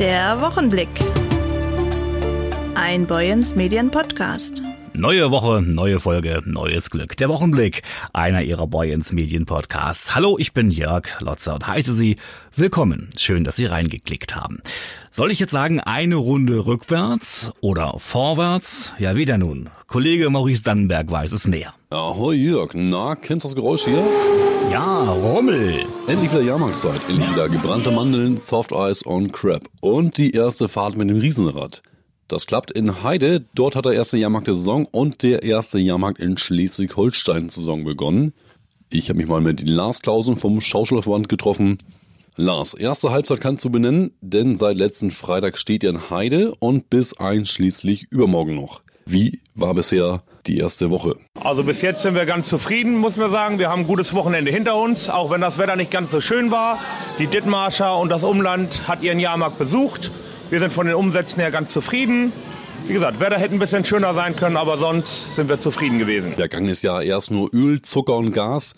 Der Wochenblick. Ein Boyens Medien Podcast. Neue Woche, neue Folge, neues Glück. Der Wochenblick, einer ihrer Boyens Medien Podcasts. Hallo, ich bin Jörg Lotzer und heiße Sie willkommen. Schön, dass Sie reingeklickt haben. Soll ich jetzt sagen, eine Runde rückwärts oder vorwärts? Ja, wieder nun. Kollege Maurice Dannenberg weiß es näher. Ahoi Jörg, na, kennst du das Geräusch hier? Ja, Rummel. Endlich wieder Jahrmarktzeit, endlich wieder gebrannte Mandeln, Soft Ice und Crab und die erste Fahrt mit dem Riesenrad. Das klappt in Heide. Dort hat der erste Jahrmarkt der Saison und der erste Jahrmarkt in Schleswig-Holstein Saison begonnen. Ich habe mich mal mit Lars Klausen vom Schauspielerverband getroffen. Lars, erste Halbzeit kannst du benennen, denn seit letzten Freitag steht ihr in Heide und bis einschließlich übermorgen noch. Wie war bisher die erste Woche? Also bis jetzt sind wir ganz zufrieden, muss man sagen. Wir haben ein gutes Wochenende hinter uns, auch wenn das Wetter nicht ganz so schön war. Die Dithmarscher und das Umland hat ihren Jahrmarkt besucht. Wir sind von den Umsätzen her ganz zufrieden. Wie gesagt, Wetter hätte ein bisschen schöner sein können, aber sonst sind wir zufrieden gewesen. Vergangenes Jahr erst nur Öl, Zucker und Gas.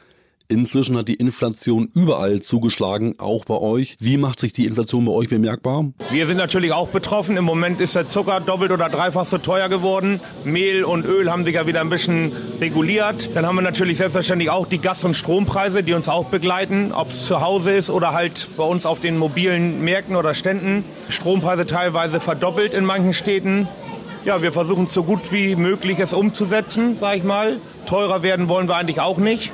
Inzwischen hat die Inflation überall zugeschlagen, auch bei euch. Wie macht sich die Inflation bei euch bemerkbar? Wir sind natürlich auch betroffen. Im Moment ist der Zucker doppelt oder dreifach so teuer geworden. Mehl und Öl haben sich ja wieder ein bisschen reguliert. Dann haben wir natürlich selbstverständlich auch die Gas- und Strompreise, die uns auch begleiten, ob es zu Hause ist oder halt bei uns auf den mobilen Märkten oder Ständen. Strompreise teilweise verdoppelt in manchen Städten. Ja, wir versuchen so gut wie möglich es umzusetzen, sag ich mal. Teurer werden wollen wir eigentlich auch nicht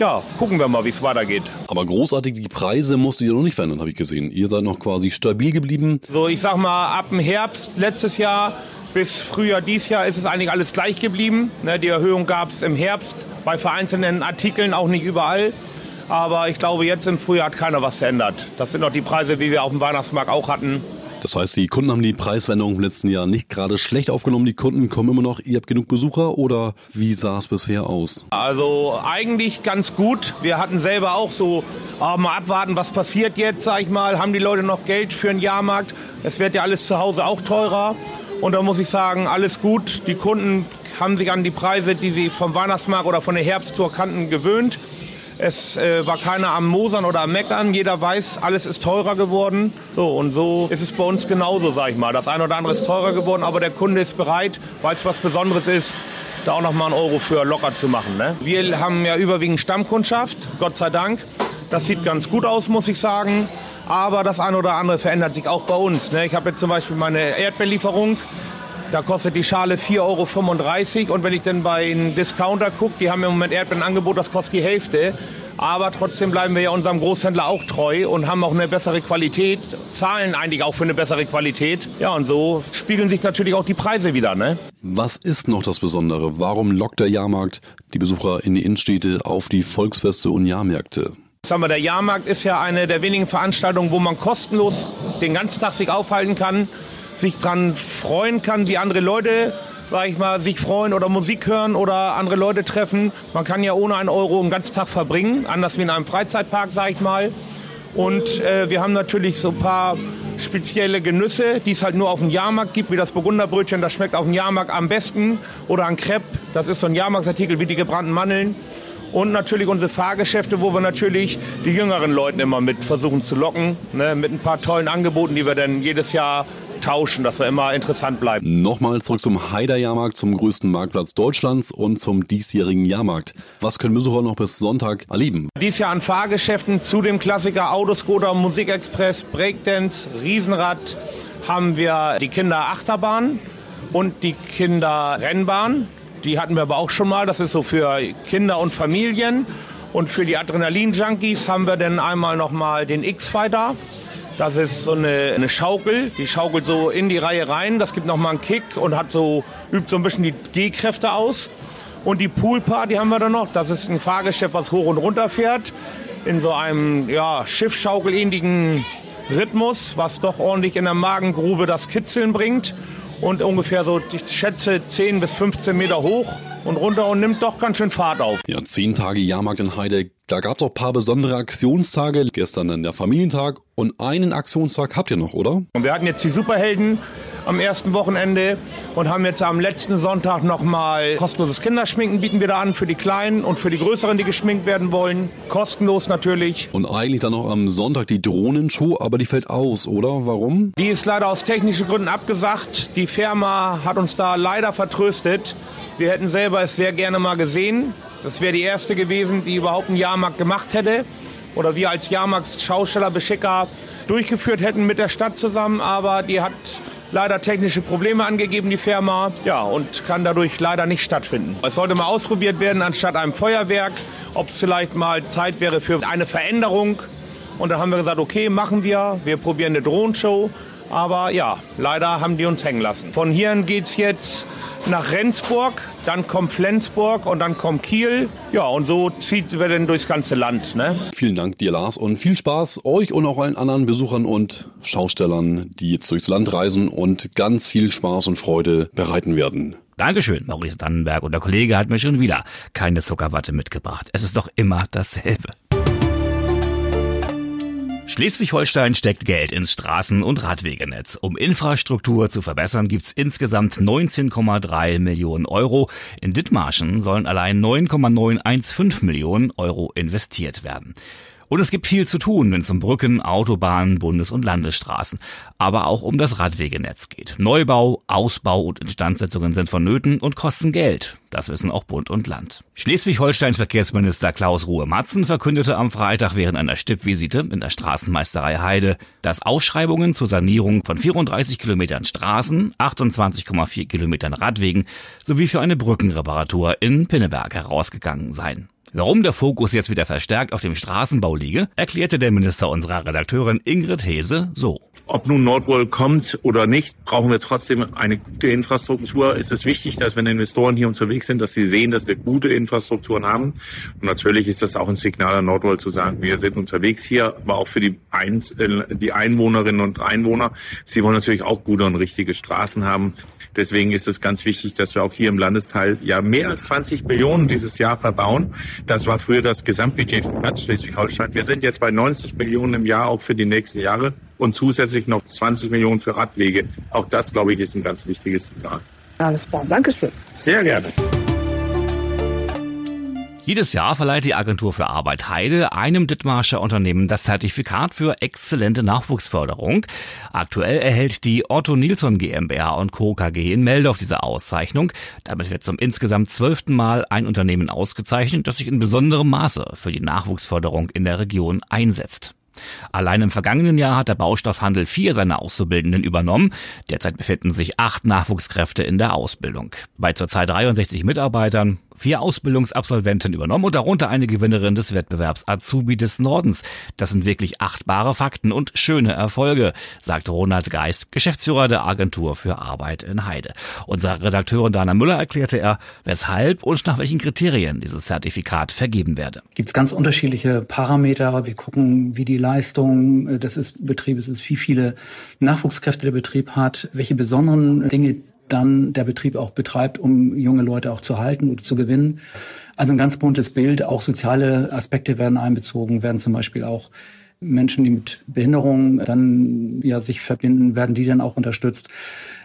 ja, gucken wir mal, wie es weitergeht. Aber großartig, die Preise musstet ihr noch nicht verändern, habe ich gesehen. Ihr seid noch quasi stabil geblieben. So, ich sag mal, ab dem Herbst letztes Jahr bis Frühjahr dieses Jahr ist es eigentlich alles gleich geblieben. Ne, die Erhöhung gab es im Herbst, bei vereinzelten Artikeln auch nicht überall. Aber ich glaube, jetzt im Frühjahr hat keiner was verändert. Das sind noch die Preise, wie wir auf dem Weihnachtsmarkt auch hatten. Das heißt, die Kunden haben die Preiswendung im letzten Jahr nicht gerade schlecht aufgenommen. Die Kunden kommen immer noch. Ihr habt genug Besucher oder wie sah es bisher aus? Also eigentlich ganz gut. Wir hatten selber auch so, oh, mal abwarten, was passiert jetzt, sag ich mal. Haben die Leute noch Geld für einen Jahrmarkt? Es wird ja alles zu Hause auch teurer. Und da muss ich sagen, alles gut. Die Kunden haben sich an die Preise, die sie vom Weihnachtsmarkt oder von der Herbsttour kannten, gewöhnt. Es äh, war keiner am Mosern oder am Meckern. Jeder weiß, alles ist teurer geworden. So, und so ist es bei uns genauso, sag ich mal. Das eine oder andere ist teurer geworden, aber der Kunde ist bereit, weil es was Besonderes ist, da auch noch mal einen Euro für locker zu machen. Ne? Wir haben ja überwiegend Stammkundschaft, Gott sei Dank. Das sieht ganz gut aus, muss ich sagen. Aber das eine oder andere verändert sich auch bei uns. Ne? Ich habe jetzt zum Beispiel meine Erdbeerlieferung. Da kostet die Schale 4,35 Euro. Und wenn ich dann bei einem Discounter gucke, die haben im Moment Erdbeerenangebot, das kostet die Hälfte. Aber trotzdem bleiben wir ja unserem Großhändler auch treu und haben auch eine bessere Qualität, zahlen eigentlich auch für eine bessere Qualität. Ja, und so spiegeln sich natürlich auch die Preise wieder. Ne? Was ist noch das Besondere? Warum lockt der Jahrmarkt die Besucher in die Innenstädte auf die Volksfeste und Jahrmärkte? Sagen wir, der Jahrmarkt ist ja eine der wenigen Veranstaltungen, wo man kostenlos den ganzen Tag sich aufhalten kann, sich dran freuen kann, wie andere Leute sag ich mal, sich freuen oder Musik hören oder andere Leute treffen. Man kann ja ohne einen Euro einen ganzen Tag verbringen, anders wie in einem Freizeitpark, sag ich mal. Und äh, wir haben natürlich so ein paar spezielle Genüsse, die es halt nur auf dem Jahrmarkt gibt, wie das Burgunderbrötchen, das schmeckt auf dem Jahrmarkt am besten. Oder ein Crepe, das ist so ein Jahrmarktsartikel wie die gebrannten Mandeln. Und natürlich unsere Fahrgeschäfte, wo wir natürlich die jüngeren Leute immer mit versuchen zu locken, ne, mit ein paar tollen Angeboten, die wir dann jedes Jahr tauschen, dass wir immer interessant bleiben. Nochmal zurück zum Haider Jahrmarkt, zum größten Marktplatz Deutschlands und zum diesjährigen Jahrmarkt. Was können Besucher noch bis Sonntag erleben? Dies Jahr an Fahrgeschäften zu dem Klassiker Autoscooter, Musikexpress, Breakdance, Riesenrad haben wir die Kinderachterbahn und die Kinderrennbahn. Die hatten wir aber auch schon mal. Das ist so für Kinder und Familien. Und für die Adrenalin-Junkies haben wir dann einmal noch mal den X-Fighter. Das ist so eine, eine, Schaukel, die schaukelt so in die Reihe rein. Das gibt nochmal einen Kick und hat so, übt so ein bisschen die G-Kräfte aus. Und die Poolparty haben wir dann noch. Das ist ein Fahrgeschäft, was hoch und runter fährt. In so einem ja, Schiffschaukelähnlichen Rhythmus, was doch ordentlich in der Magengrube das Kitzeln bringt. Und ungefähr so, ich schätze, 10 bis 15 Meter hoch und runter und nimmt doch ganz schön Fahrt auf. Ja, zehn Tage Jahrmarkt in Heide. Da gab es auch ein paar besondere Aktionstage. Gestern dann der Familientag und einen Aktionstag habt ihr noch, oder? Und wir hatten jetzt die Superhelden am ersten Wochenende und haben jetzt am letzten Sonntag nochmal kostenloses Kinderschminken bieten wir da an für die Kleinen und für die Größeren, die geschminkt werden wollen. Kostenlos natürlich. Und eigentlich dann noch am Sonntag die Drohnenshow, aber die fällt aus, oder? Warum? Die ist leider aus technischen Gründen abgesagt. Die Firma hat uns da leider vertröstet. Wir hätten selber es sehr gerne mal gesehen. Das wäre die erste gewesen, die überhaupt einen Jahrmarkt gemacht hätte. Oder wir als Jahrmarktschausteller, Beschicker durchgeführt hätten mit der Stadt zusammen. Aber die hat leider technische Probleme angegeben, die Firma. Ja, und kann dadurch leider nicht stattfinden. Es sollte mal ausprobiert werden anstatt einem Feuerwerk, ob es vielleicht mal Zeit wäre für eine Veränderung. Und da haben wir gesagt, okay, machen wir. Wir probieren eine Drohenshow. Aber ja, leider haben die uns hängen lassen. Von hier geht es jetzt nach Rendsburg, dann kommt Flensburg und dann kommt Kiel. Ja, und so zieht wir dann durchs ganze Land. Ne? Vielen Dank dir, Lars, und viel Spaß euch und auch allen anderen Besuchern und Schaustellern, die jetzt durchs Land reisen und ganz viel Spaß und Freude bereiten werden. Dankeschön, Maurice Dannenberg. Und der Kollege hat mir schon wieder keine Zuckerwatte mitgebracht. Es ist doch immer dasselbe. Schleswig-Holstein steckt Geld ins Straßen- und Radwegenetz. Um Infrastruktur zu verbessern, gibt's insgesamt 19,3 Millionen Euro. In Dithmarschen sollen allein 9,915 Millionen Euro investiert werden. Und es gibt viel zu tun, wenn es um Brücken, Autobahnen, Bundes- und Landesstraßen, aber auch um das Radwegenetz geht. Neubau, Ausbau und Instandsetzungen sind vonnöten und kosten Geld. Das wissen auch Bund und Land. Schleswig-Holsteins Verkehrsminister Klaus Ruhe-Matzen verkündete am Freitag während einer Stippvisite in der Straßenmeisterei Heide, dass Ausschreibungen zur Sanierung von 34 Kilometern Straßen, 28,4 Kilometern Radwegen sowie für eine Brückenreparatur in Pinneberg herausgegangen seien. Warum der Fokus jetzt wieder verstärkt auf dem Straßenbau liege, erklärte der Minister unserer Redakteurin Ingrid Hese so. Ob nun Nordwall kommt oder nicht, brauchen wir trotzdem eine gute Infrastruktur. Es ist wichtig, dass wenn Investoren hier unterwegs sind, dass sie sehen, dass wir gute Infrastrukturen haben. Und natürlich ist das auch ein Signal an Nordwall zu sagen, wir sind unterwegs hier, aber auch für die, Ein die Einwohnerinnen und Einwohner. Sie wollen natürlich auch gute und richtige Straßen haben. Deswegen ist es ganz wichtig, dass wir auch hier im Landesteil ja mehr als 20 Millionen dieses Jahr verbauen. Das war früher das Gesamtbudget von ganz Schleswig-Holstein. Wir sind jetzt bei 90 Millionen im Jahr auch für die nächsten Jahre und zusätzlich noch 20 Millionen für Radwege. Auch das, glaube ich, ist ein ganz wichtiges Signal. Alles klar, Dankeschön. Sehr gerne. Jedes Jahr verleiht die Agentur für Arbeit Heide einem Dithmarscher Unternehmen das Zertifikat für exzellente Nachwuchsförderung. Aktuell erhält die Otto Nilsson GmbH und Co. KG in Meldorf diese Auszeichnung. Damit wird zum insgesamt zwölften Mal ein Unternehmen ausgezeichnet, das sich in besonderem Maße für die Nachwuchsförderung in der Region einsetzt. Allein im vergangenen Jahr hat der Baustoffhandel vier seiner Auszubildenden übernommen. Derzeit befinden sich acht Nachwuchskräfte in der Ausbildung. Bei zurzeit 63 Mitarbeitern vier Ausbildungsabsolventen übernommen und darunter eine Gewinnerin des Wettbewerbs Azubi des Nordens. Das sind wirklich achtbare Fakten und schöne Erfolge, sagt Ronald Geist, Geschäftsführer der Agentur für Arbeit in Heide. Unserer Redakteurin Dana Müller erklärte er, weshalb und nach welchen Kriterien dieses Zertifikat vergeben werde. Gibt es ganz unterschiedliche Parameter. Wir gucken, wie die Leistung des Betriebes ist, wie viele Nachwuchskräfte der Betrieb hat, welche besonderen Dinge dann der Betrieb auch betreibt, um junge Leute auch zu halten oder zu gewinnen. Also ein ganz buntes Bild. Auch soziale Aspekte werden einbezogen, werden zum Beispiel auch Menschen, die mit Behinderungen dann ja sich verbinden, werden die dann auch unterstützt.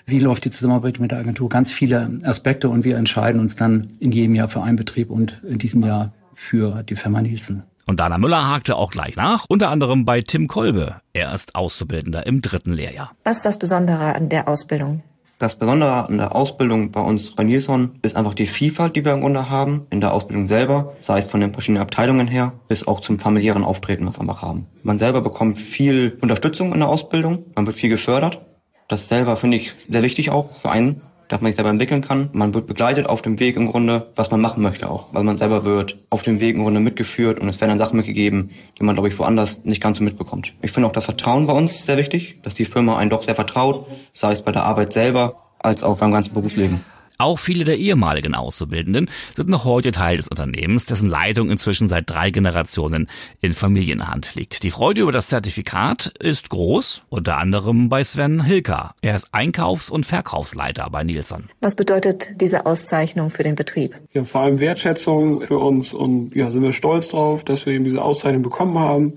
Wie läuft die Zusammenarbeit mit der Agentur? Ganz viele Aspekte und wir entscheiden uns dann in jedem Jahr für einen Betrieb und in diesem Jahr für die Firma Nielsen. Und Dana Müller hakte auch gleich nach, unter anderem bei Tim Kolbe. Er ist Auszubildender im dritten Lehrjahr. Was ist das Besondere an der Ausbildung? Das Besondere an der Ausbildung bei uns bei Nilsson ist einfach die Vielfalt, die wir im Grunde haben in der Ausbildung selber, sei es von den verschiedenen Abteilungen her, bis auch zum familiären Auftreten, was wir einfach haben. Man selber bekommt viel Unterstützung in der Ausbildung, man wird viel gefördert. Das selber finde ich sehr wichtig auch für einen, dass man sich selber entwickeln kann. Man wird begleitet auf dem Weg im Grunde, was man machen möchte auch. Weil man selber wird auf dem Weg im Grunde mitgeführt und es werden dann Sachen mitgegeben, die man, glaube ich, woanders nicht ganz so mitbekommt. Ich finde auch das Vertrauen bei uns sehr wichtig, dass die Firma einen doch sehr vertraut, sei es bei der Arbeit selber als auch beim ganzen Berufsleben. Auch viele der ehemaligen Auszubildenden sind noch heute Teil des Unternehmens, dessen Leitung inzwischen seit drei Generationen in Familienhand liegt. Die Freude über das Zertifikat ist groß, unter anderem bei Sven Hilker. Er ist Einkaufs- und Verkaufsleiter bei Nilsson. Was bedeutet diese Auszeichnung für den Betrieb? Ja, vor allem Wertschätzung für uns und ja, sind wir stolz drauf, dass wir eben diese Auszeichnung bekommen haben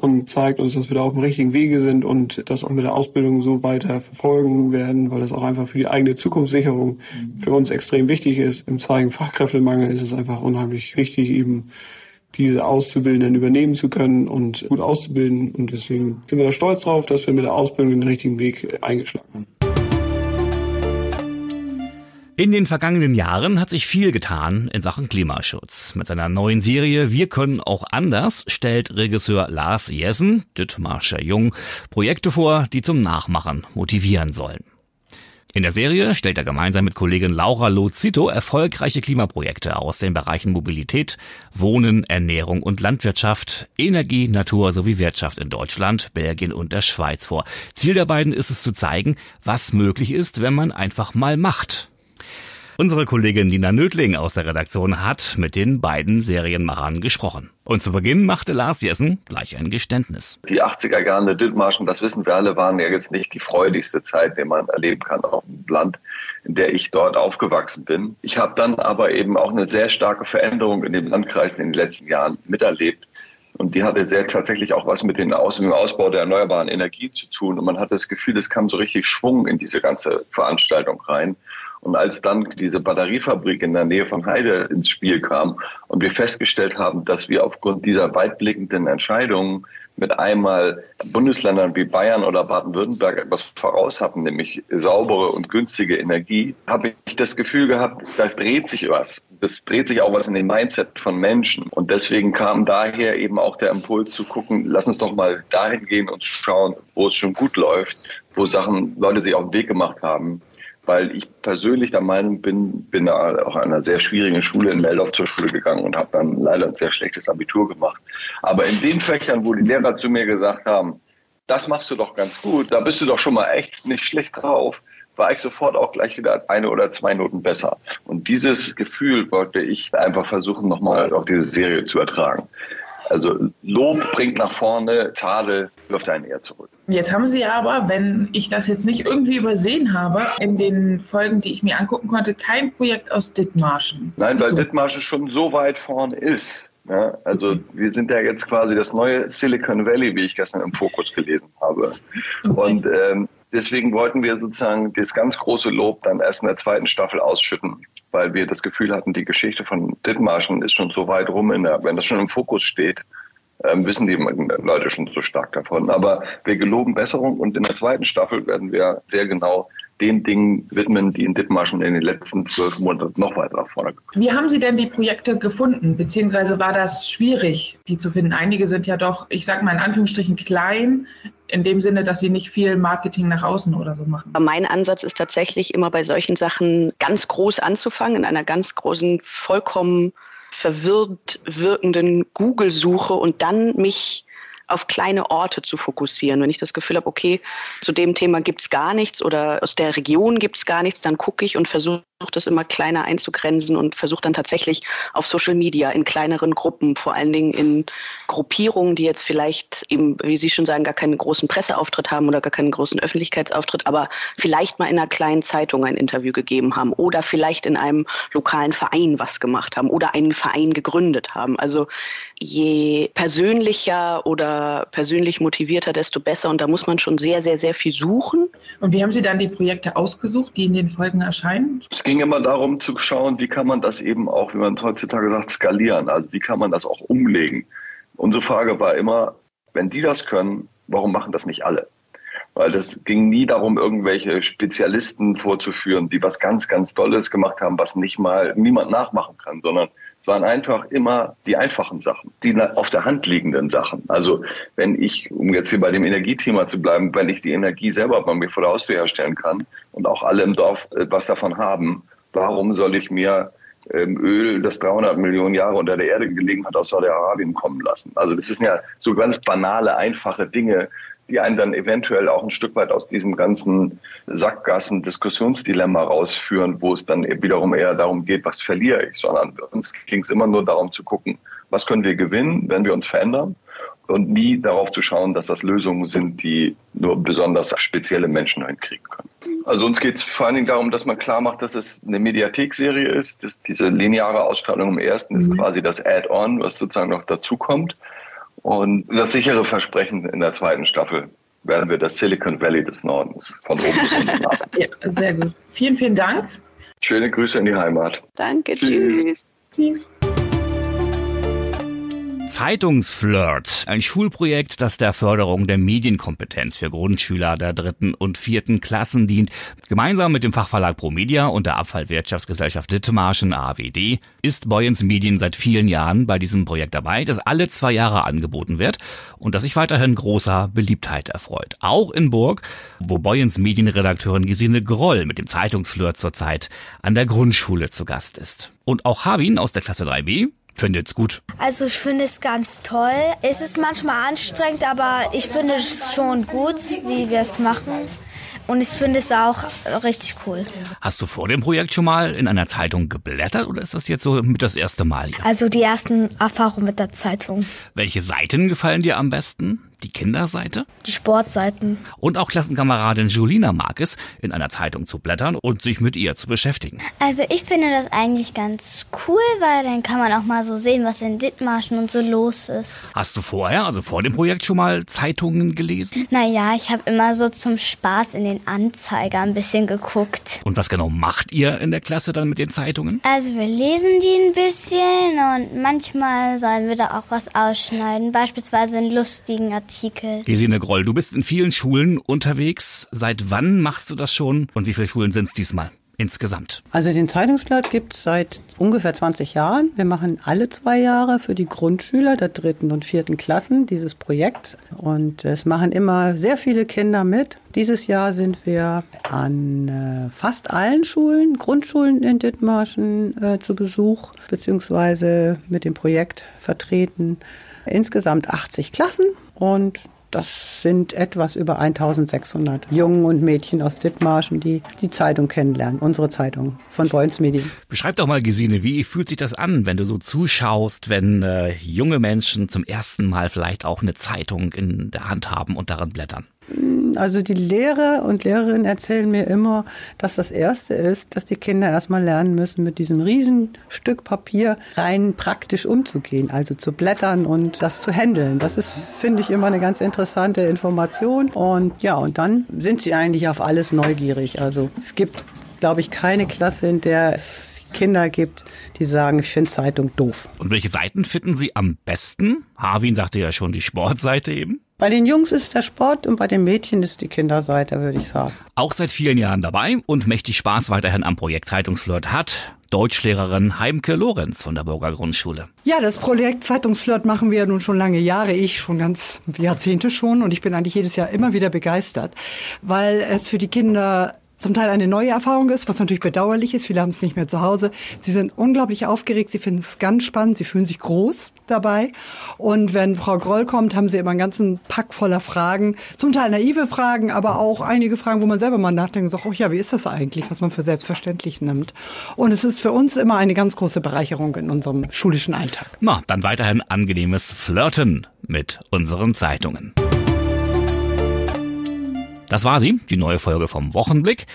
und zeigt uns, dass wir da auf dem richtigen Wege sind und das auch mit der Ausbildung so weiter verfolgen werden, weil das auch einfach für die eigene Zukunftssicherung für uns extrem wichtig ist. Im Zeigen Fachkräftemangel ist es einfach unheimlich wichtig, eben diese Auszubildenden übernehmen zu können und gut auszubilden. Und deswegen sind wir da stolz drauf, dass wir mit der Ausbildung den richtigen Weg eingeschlagen haben. In den vergangenen Jahren hat sich viel getan in Sachen Klimaschutz. Mit seiner neuen Serie Wir können auch anders stellt Regisseur Lars Jessen, Dittmarscher Jung, Projekte vor, die zum Nachmachen motivieren sollen. In der Serie stellt er gemeinsam mit Kollegin Laura Lozito erfolgreiche Klimaprojekte aus den Bereichen Mobilität, Wohnen, Ernährung und Landwirtschaft, Energie, Natur sowie Wirtschaft in Deutschland, Belgien und der Schweiz vor. Ziel der beiden ist es zu zeigen, was möglich ist, wenn man einfach mal macht. Unsere Kollegin Nina Nödling aus der Redaktion hat mit den beiden Serienmachern gesprochen. Und zu Beginn machte Lars Jessen gleich ein Geständnis. Die 80er Jahre der Dithmarschen, das wissen wir alle, waren ja jetzt nicht die freudigste Zeit, die man erleben kann auf dem Land, in der ich dort aufgewachsen bin. Ich habe dann aber eben auch eine sehr starke Veränderung in dem Landkreis in den letzten Jahren miterlebt. Und die hatte sehr tatsächlich auch was mit dem Ausbau der erneuerbaren Energie zu tun. Und man hat das Gefühl, es kam so richtig Schwung in diese ganze Veranstaltung rein. Und als dann diese Batteriefabrik in der Nähe von Heide ins Spiel kam und wir festgestellt haben, dass wir aufgrund dieser weitblickenden Entscheidungen mit einmal Bundesländern wie Bayern oder Baden-Württemberg etwas voraus hatten, nämlich saubere und günstige Energie, habe ich das Gefühl gehabt, da dreht sich was. Es dreht sich auch was in dem Mindset von Menschen. Und deswegen kam daher eben auch der Impuls zu gucken, lass uns doch mal dahin gehen und schauen, wo es schon gut läuft, wo Sachen, Leute sich auf den Weg gemacht haben weil ich persönlich der Meinung bin, bin da auch an einer sehr schwierigen Schule in Meldorf zur Schule gegangen und habe dann leider ein sehr schlechtes Abitur gemacht. Aber in den Fächern, wo die Lehrer zu mir gesagt haben, das machst du doch ganz gut, da bist du doch schon mal echt nicht schlecht drauf, war ich sofort auch gleich wieder eine oder zwei Noten besser. Und dieses Gefühl wollte ich einfach versuchen, nochmal auf diese Serie zu ertragen. Also Lob bringt nach vorne, Tadel wirft einen eher zurück. Jetzt haben Sie aber, wenn ich das jetzt nicht irgendwie übersehen habe, in den Folgen, die ich mir angucken konnte, kein Projekt aus Dithmarschen. Nein, weil so. Dithmarschen schon so weit vorne ist. Ja, also wir sind ja jetzt quasi das neue Silicon Valley, wie ich gestern im Fokus gelesen habe. Okay. Und ähm, deswegen wollten wir sozusagen das ganz große Lob dann erst in der zweiten Staffel ausschütten weil wir das Gefühl hatten, die Geschichte von Dithmarschen ist schon so weit rum, in der, wenn das schon im Fokus steht, ähm, wissen die Leute schon so stark davon. Aber wir geloben Besserung und in der zweiten Staffel werden wir sehr genau den Dingen widmen, die in Dithmarschen in den letzten zwölf Monaten noch weiter nach vorne gekommen Wie haben Sie denn die Projekte gefunden, beziehungsweise war das schwierig, die zu finden? Einige sind ja doch, ich sage mal in Anführungsstrichen, klein, in dem Sinne, dass sie nicht viel Marketing nach außen oder so machen. Mein Ansatz ist tatsächlich immer bei solchen Sachen ganz groß anzufangen, in einer ganz großen, vollkommen verwirrt wirkenden Google-Suche und dann mich auf kleine Orte zu fokussieren. Wenn ich das Gefühl habe, okay, zu dem Thema gibt es gar nichts oder aus der Region gibt es gar nichts, dann gucke ich und versuche das immer kleiner einzugrenzen und versuche dann tatsächlich auf Social Media in kleineren Gruppen, vor allen Dingen in Gruppierungen, die jetzt vielleicht eben, wie Sie schon sagen, gar keinen großen Presseauftritt haben oder gar keinen großen Öffentlichkeitsauftritt, aber vielleicht mal in einer kleinen Zeitung ein Interview gegeben haben oder vielleicht in einem lokalen Verein was gemacht haben oder einen Verein gegründet haben. Also je persönlicher oder persönlich motivierter, desto besser. Und da muss man schon sehr, sehr, sehr viel suchen. Und wie haben Sie dann die Projekte ausgesucht, die in den Folgen erscheinen? Es ging immer darum zu schauen, wie kann man das eben auch, wie man es heutzutage sagt, skalieren. Also wie kann man das auch umlegen. Unsere Frage war immer, wenn die das können, warum machen das nicht alle? Weil das ging nie darum, irgendwelche Spezialisten vorzuführen, die was ganz, ganz Tolles gemacht haben, was nicht mal niemand nachmachen kann, sondern es waren einfach immer die einfachen Sachen, die auf der Hand liegenden Sachen. Also wenn ich, um jetzt hier bei dem Energiethema zu bleiben, wenn ich die Energie selber bei mir vor der Haustür herstellen kann und auch alle im Dorf äh, was davon haben, warum soll ich mir ähm, Öl, das 300 Millionen Jahre unter der Erde gelegen hat, aus Saudi-Arabien kommen lassen? Also das sind ja so ganz banale, einfache Dinge, die einen dann eventuell auch ein Stück weit aus diesem ganzen Sackgassen-Diskussionsdilemma rausführen, wo es dann wiederum eher darum geht, was verliere ich, sondern uns ging es immer nur darum zu gucken, was können wir gewinnen, wenn wir uns verändern und nie darauf zu schauen, dass das Lösungen sind, die nur besonders spezielle Menschen hinkriegen können. Also uns geht es vor allen Dingen darum, dass man klar macht, dass es eine Mediathek-Serie ist. Dass diese lineare Ausstrahlung im ersten ist mhm. quasi das Add-on, was sozusagen noch dazukommt. Und das sichere Versprechen in der zweiten Staffel werden wir das Silicon Valley des Nordens von oben bis unten machen. Ja, sehr gut. Vielen, vielen Dank. Schöne Grüße in die Heimat. Danke, tschüss. Tschüss. Zeitungsflirt, ein Schulprojekt, das der Förderung der Medienkompetenz für Grundschüler der dritten und vierten Klassen dient. Gemeinsam mit dem Fachverlag ProMedia und der Abfallwirtschaftsgesellschaft Dithmarschen AWD ist Boyens Medien seit vielen Jahren bei diesem Projekt dabei, das alle zwei Jahre angeboten wird und das sich weiterhin großer Beliebtheit erfreut. Auch in Burg, wo Boyens Medienredakteurin Gesine Groll mit dem Zeitungsflirt zurzeit an der Grundschule zu Gast ist. Und auch Havin aus der Klasse 3b findet's gut. Also ich finde es ganz toll. Es ist manchmal anstrengend, aber ich finde es schon gut, wie wir es machen. Und ich finde es auch richtig cool. Hast du vor dem Projekt schon mal in einer Zeitung geblättert oder ist das jetzt so mit das erste Mal hier? Also die ersten Erfahrungen mit der Zeitung. Welche Seiten gefallen dir am besten? Die Kinderseite? Die Sportseiten. Und auch Klassenkameradin Julina mag es, in einer Zeitung zu blättern und sich mit ihr zu beschäftigen. Also ich finde das eigentlich ganz cool, weil dann kann man auch mal so sehen, was in Dithmarschen und so los ist. Hast du vorher, also vor dem Projekt, schon mal Zeitungen gelesen? Naja, ich habe immer so zum Spaß in den Anzeiger ein bisschen geguckt. Und was genau macht ihr in der Klasse dann mit den Zeitungen? Also wir lesen die ein bisschen und manchmal sollen wir da auch was ausschneiden, beispielsweise einen lustigen Artikel. Gesine Groll, du bist in vielen Schulen unterwegs. Seit wann machst du das schon und wie viele Schulen sind es diesmal? Insgesamt. Also den Zeitungsblatt gibt es seit ungefähr 20 Jahren. Wir machen alle zwei Jahre für die Grundschüler der dritten und vierten Klassen dieses Projekt. Und es machen immer sehr viele Kinder mit. Dieses Jahr sind wir an äh, fast allen Schulen, Grundschulen in Dithmarschen äh, zu Besuch, beziehungsweise mit dem Projekt vertreten. Insgesamt 80 Klassen und das sind etwas über 1600 Jungen und Mädchen aus Dithmarschen, die die Zeitung kennenlernen, unsere Zeitung von Boyens Medien. Beschreib doch mal, Gesine, wie fühlt sich das an, wenn du so zuschaust, wenn äh, junge Menschen zum ersten Mal vielleicht auch eine Zeitung in der Hand haben und daran blättern? Also die Lehrer und Lehrerinnen erzählen mir immer, dass das Erste ist, dass die Kinder erstmal lernen müssen, mit diesem Riesenstück Papier rein praktisch umzugehen, also zu blättern und das zu handeln. Das ist, finde ich, immer eine ganz interessante Information. Und ja, und dann sind sie eigentlich auf alles neugierig. Also es gibt, glaube ich, keine Klasse, in der es Kinder gibt, die sagen, ich finde Zeitung doof. Und welche Seiten finden Sie am besten? Harvin sagte ja schon die Sportseite eben. Bei den Jungs ist der Sport und bei den Mädchen ist die Kinderseite, würde ich sagen. Auch seit vielen Jahren dabei und mächtig Spaß weiterhin am Projekt Zeitungsflirt hat Deutschlehrerin Heimke Lorenz von der Burger Grundschule. Ja, das Projekt Zeitungsflirt machen wir nun schon lange Jahre, ich schon ganz Jahrzehnte schon und ich bin eigentlich jedes Jahr immer wieder begeistert, weil es für die Kinder zum Teil eine neue Erfahrung ist, was natürlich bedauerlich ist. Viele haben es nicht mehr zu Hause. Sie sind unglaublich aufgeregt. Sie finden es ganz spannend. Sie fühlen sich groß dabei. Und wenn Frau Groll kommt, haben sie immer einen ganzen Pack voller Fragen. Zum Teil naive Fragen, aber auch einige Fragen, wo man selber mal nachdenkt und sagt, oh ja, wie ist das eigentlich, was man für selbstverständlich nimmt. Und es ist für uns immer eine ganz große Bereicherung in unserem schulischen Alltag. Na, dann weiterhin angenehmes Flirten mit unseren Zeitungen. Das war sie, die neue Folge vom Wochenblick.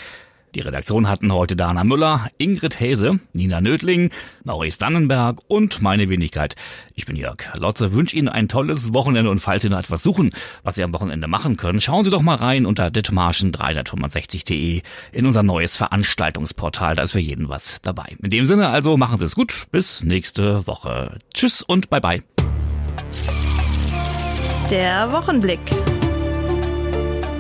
Die Redaktion hatten heute Dana Müller, Ingrid Häse, Nina Nödling, Maurice Dannenberg und meine Wenigkeit. Ich bin Jörg Lotze, wünsche Ihnen ein tolles Wochenende und falls Sie noch etwas suchen, was Sie am Wochenende machen können, schauen Sie doch mal rein unter ditmarschen365.de in unser neues Veranstaltungsportal. Da ist für jeden was dabei. In dem Sinne also machen Sie es gut. Bis nächste Woche. Tschüss und bye bye. Der Wochenblick.